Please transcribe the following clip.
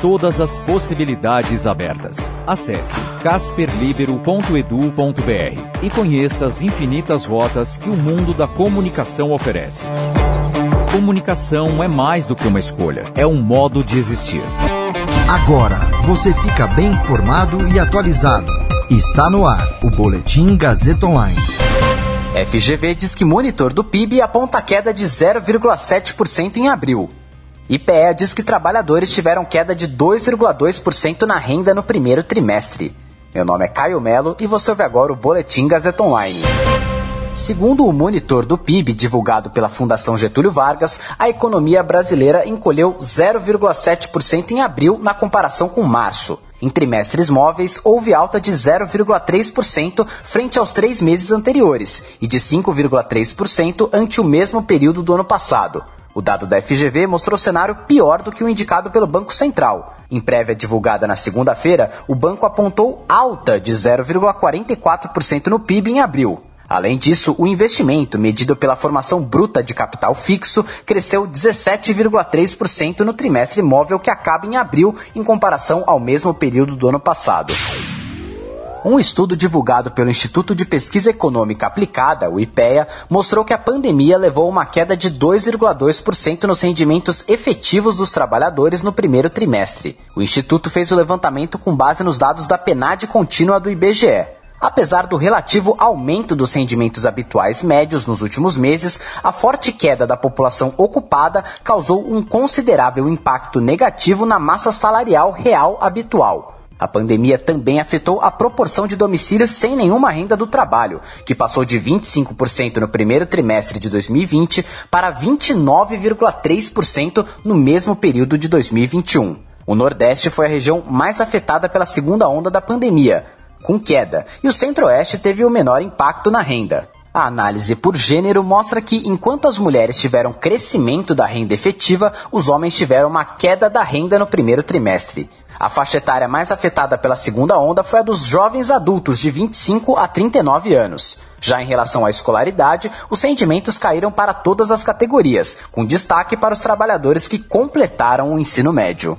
Todas as possibilidades abertas. Acesse casperlibero.edu.br e conheça as infinitas rotas que o mundo da comunicação oferece. Comunicação é mais do que uma escolha, é um modo de existir. Agora você fica bem informado e atualizado. Está no ar o Boletim Gazeta Online. FGV diz que monitor do PIB aponta queda de 0,7% em abril. IPEA diz que trabalhadores tiveram queda de 2,2% na renda no primeiro trimestre. Meu nome é Caio Melo e você ouve agora o Boletim Gazeta Online. Segundo o monitor do PIB divulgado pela Fundação Getúlio Vargas, a economia brasileira encolheu 0,7% em abril na comparação com março. Em trimestres móveis, houve alta de 0,3% frente aos três meses anteriores e de 5,3% ante o mesmo período do ano passado. O dado da FGV mostrou cenário pior do que o indicado pelo Banco Central. Em prévia divulgada na segunda-feira, o banco apontou alta de 0,44% no PIB em abril. Além disso, o investimento, medido pela formação bruta de capital fixo, cresceu 17,3% no trimestre móvel que acaba em abril, em comparação ao mesmo período do ano passado. Um estudo divulgado pelo Instituto de Pesquisa Econômica Aplicada, o IPEA, mostrou que a pandemia levou a uma queda de 2,2% nos rendimentos efetivos dos trabalhadores no primeiro trimestre. O Instituto fez o levantamento com base nos dados da PNAD contínua do IBGE. Apesar do relativo aumento dos rendimentos habituais médios nos últimos meses, a forte queda da população ocupada causou um considerável impacto negativo na massa salarial real habitual. A pandemia também afetou a proporção de domicílios sem nenhuma renda do trabalho, que passou de 25% no primeiro trimestre de 2020 para 29,3% no mesmo período de 2021. O Nordeste foi a região mais afetada pela segunda onda da pandemia, com queda, e o Centro-Oeste teve o menor impacto na renda. A análise por gênero mostra que, enquanto as mulheres tiveram crescimento da renda efetiva, os homens tiveram uma queda da renda no primeiro trimestre. A faixa etária mais afetada pela segunda onda foi a dos jovens adultos de 25 a 39 anos. Já em relação à escolaridade, os rendimentos caíram para todas as categorias, com destaque para os trabalhadores que completaram o ensino médio.